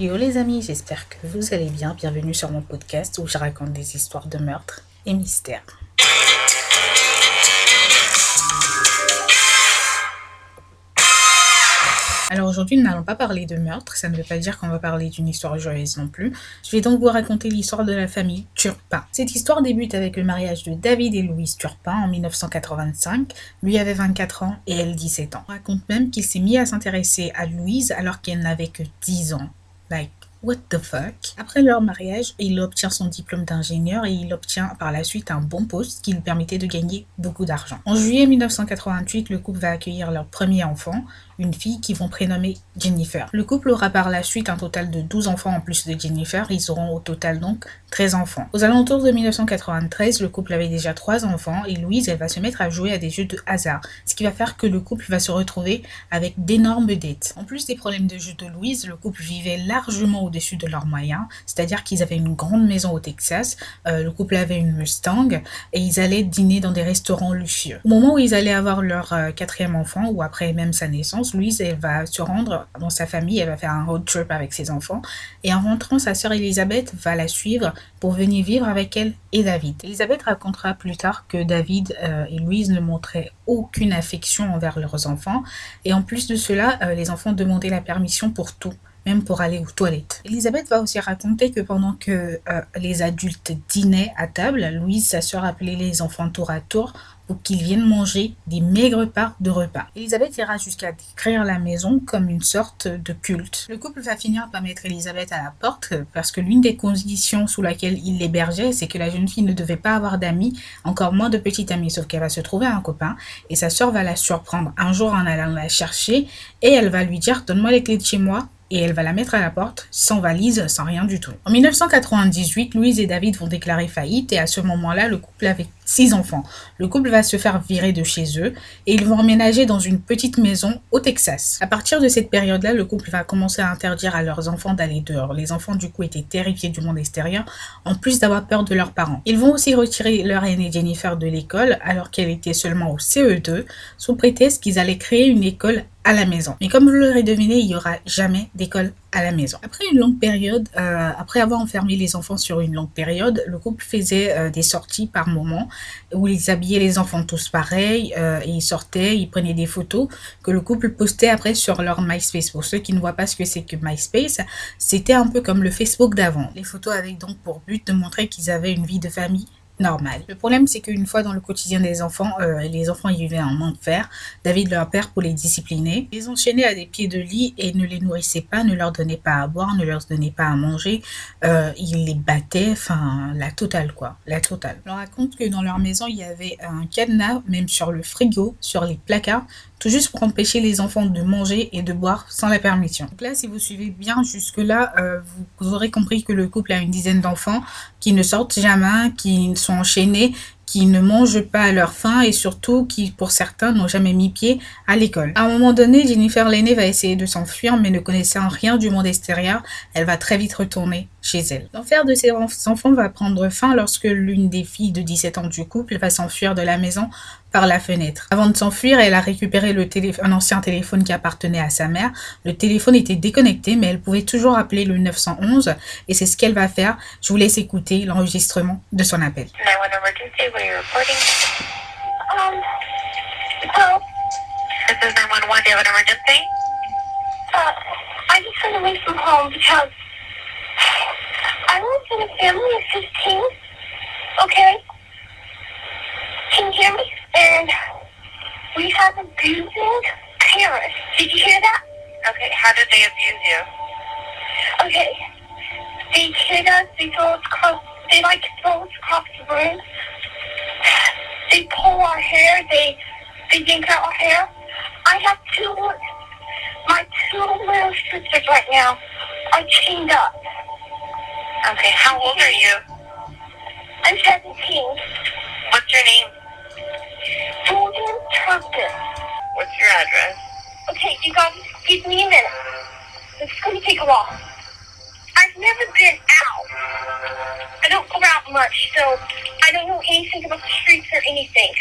Yo les amis, j'espère que vous allez bien. Bienvenue sur mon podcast où je raconte des histoires de meurtres et mystères. Alors aujourd'hui, nous n'allons pas parler de meurtre, ça ne veut pas dire qu'on va parler d'une histoire joyeuse non plus. Je vais donc vous raconter l'histoire de la famille Turpin. Cette histoire débute avec le mariage de David et Louise Turpin en 1985. Lui avait 24 ans et elle 17 ans. On raconte même qu'il s'est mis à s'intéresser à Louise alors qu'elle n'avait que 10 ans. Like, What the fuck? Après leur mariage, il obtient son diplôme d'ingénieur et il obtient par la suite un bon poste qui lui permettait de gagner beaucoup d'argent. En juillet 1988, le couple va accueillir leur premier enfant, une fille qu'ils vont prénommer Jennifer. Le couple aura par la suite un total de 12 enfants en plus de Jennifer. Ils auront au total donc 13 enfants. Aux alentours de 1993, le couple avait déjà 3 enfants et Louise, elle va se mettre à jouer à des jeux de hasard, ce qui va faire que le couple va se retrouver avec d'énormes dettes. En plus des problèmes de jeu de Louise, le couple vivait largement au-dessus de leurs moyens, c'est-à-dire qu'ils avaient une grande maison au Texas, euh, le couple avait une Mustang et ils allaient dîner dans des restaurants luxueux. Au moment où ils allaient avoir leur euh, quatrième enfant ou après même sa naissance, Louise, va se rendre dans sa famille, elle va faire un road trip avec ses enfants. Et en rentrant, sa sœur Elisabeth va la suivre pour venir vivre avec elle et David. Elisabeth racontera plus tard que David euh, et Louise ne montraient aucune affection envers leurs enfants. Et en plus de cela, euh, les enfants demandaient la permission pour tout pour aller aux toilettes. Elisabeth va aussi raconter que pendant que euh, les adultes dînaient à table, Louise, sa sœur, appelait les enfants tour à tour pour qu'ils viennent manger des maigres parts de repas. Elisabeth ira jusqu'à décrire la maison comme une sorte de culte. Le couple va finir par mettre Elisabeth à la porte parce que l'une des conditions sous laquelle il l'hébergeait, c'est que la jeune fille ne devait pas avoir d'amis, encore moins de petite amie, sauf qu'elle va se trouver un copain et sa soeur va la surprendre un jour en allant la chercher et elle va lui dire donne-moi les clés de chez moi et elle va la mettre à la porte, sans valise, sans rien du tout. En 1998, Louise et David vont déclarer faillite et à ce moment-là, le couple avait six enfants. Le couple va se faire virer de chez eux et ils vont emménager dans une petite maison au Texas. À partir de cette période-là, le couple va commencer à interdire à leurs enfants d'aller dehors. Les enfants, du coup, étaient terrifiés du monde extérieur, en plus d'avoir peur de leurs parents. Ils vont aussi retirer leur aînée Jennifer de l'école alors qu'elle était seulement au CE2, sous prétexte qu'ils allaient créer une école la maison. Mais comme vous l'aurez deviné, il n'y aura jamais d'école à la maison. Après une longue période, euh, après avoir enfermé les enfants sur une longue période, le couple faisait euh, des sorties par moment où ils habillaient les enfants tous pareils euh, et ils sortaient, ils prenaient des photos que le couple postait après sur leur MySpace. Pour ceux qui ne voient pas ce que c'est que MySpace, c'était un peu comme le Facebook d'avant. Les photos avaient donc pour but de montrer qu'ils avaient une vie de famille Le problème, c'est qu'une fois dans le quotidien des enfants, euh, les enfants y vivaient en enfer. David leur père pour les discipliner. Ils enchaînaient à des pieds de lit et ne les nourrissaient pas, ne leur donnaient pas à boire, ne leur donnaient pas à manger. Euh, ils les battaient, enfin, la totale, quoi. La totale. On raconte que dans leur maison, il y avait un cadenas, même sur le frigo, sur les placards, tout juste pour empêcher les enfants de manger et de boire sans la permission. Donc là, si vous suivez bien jusque-là, euh, vous, aurez compris que le couple a une dizaine d'enfants qui ne sortent jamais, qui sont enchaînés, qui ne mangent pas à leur faim et surtout qui, pour certains, n'ont jamais mis pied à l'école. À un moment donné, Jennifer l'aînée va essayer de s'enfuir, mais ne connaissant rien du monde extérieur, elle va très vite retourner chez elle. L'enfer de ses enfants va prendre fin lorsque l'une des filles de 17 ans du couple va s'enfuir de la maison par la fenêtre. Avant de s'enfuir, elle a récupéré le un ancien téléphone qui appartenait à sa mère. Le téléphone était déconnecté, mais elle pouvait toujours appeler le 911 et c'est ce qu'elle va faire. Je vous laisse écouter l'enregistrement de son appel. In a family of 15, okay? Can you hear me? And we have abusing parents. Did you hear that? Okay, how did they abuse you? Okay. They hit us, they throw us across, they like throw us across the room. They pull our hair, they, they yank out our hair. I have two, my two little sisters right now are chained up. Okay, how old are you? I'm 17. What's your name? Jordan Turpin. What's your address? Okay, you guys, give me a minute. It's gonna take a while. I've never been out. I don't go out much, so I don't know anything about the streets or anything.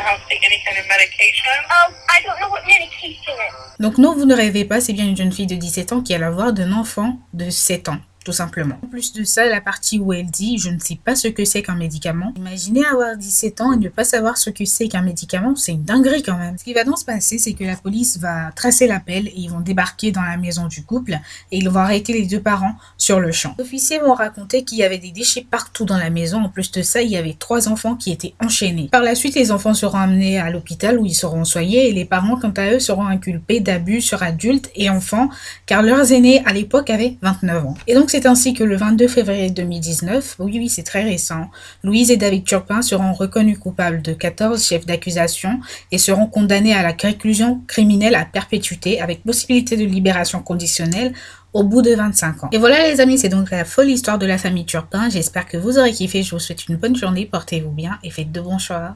Anybody at the house take any kind of medication? Um, I don't know what medication is. Donc non, vous ne rêvez pas, c'est bien une jeune fille de 17 ans qui a la voix d'un enfant de 7 ans. Tout simplement. En plus de ça, la partie où elle dit je ne sais pas ce que c'est qu'un médicament. Imaginez avoir 17 ans et ne pas savoir ce que c'est qu'un médicament, c'est une dinguerie quand même. Ce qui va donc se passer, c'est que la police va tracer l'appel et ils vont débarquer dans la maison du couple et ils vont arrêter les deux parents sur le champ. Les officiers vont raconter qu'il y avait des déchets partout dans la maison. En plus de ça, il y avait trois enfants qui étaient enchaînés. Par la suite, les enfants seront amenés à l'hôpital où ils seront soignés et les parents, quant à eux, seront inculpés d'abus sur adultes et enfants car leurs aînés à l'époque avaient 29 ans. Et c'est ainsi que le 22 février 2019, oui oui c'est très récent, Louise et David Turpin seront reconnus coupables de 14 chefs d'accusation et seront condamnés à la réclusion criminelle à perpétuité avec possibilité de libération conditionnelle au bout de 25 ans. Et voilà les amis, c'est donc la folle histoire de la famille Turpin. J'espère que vous aurez kiffé. Je vous souhaite une bonne journée, portez-vous bien et faites de bons choix.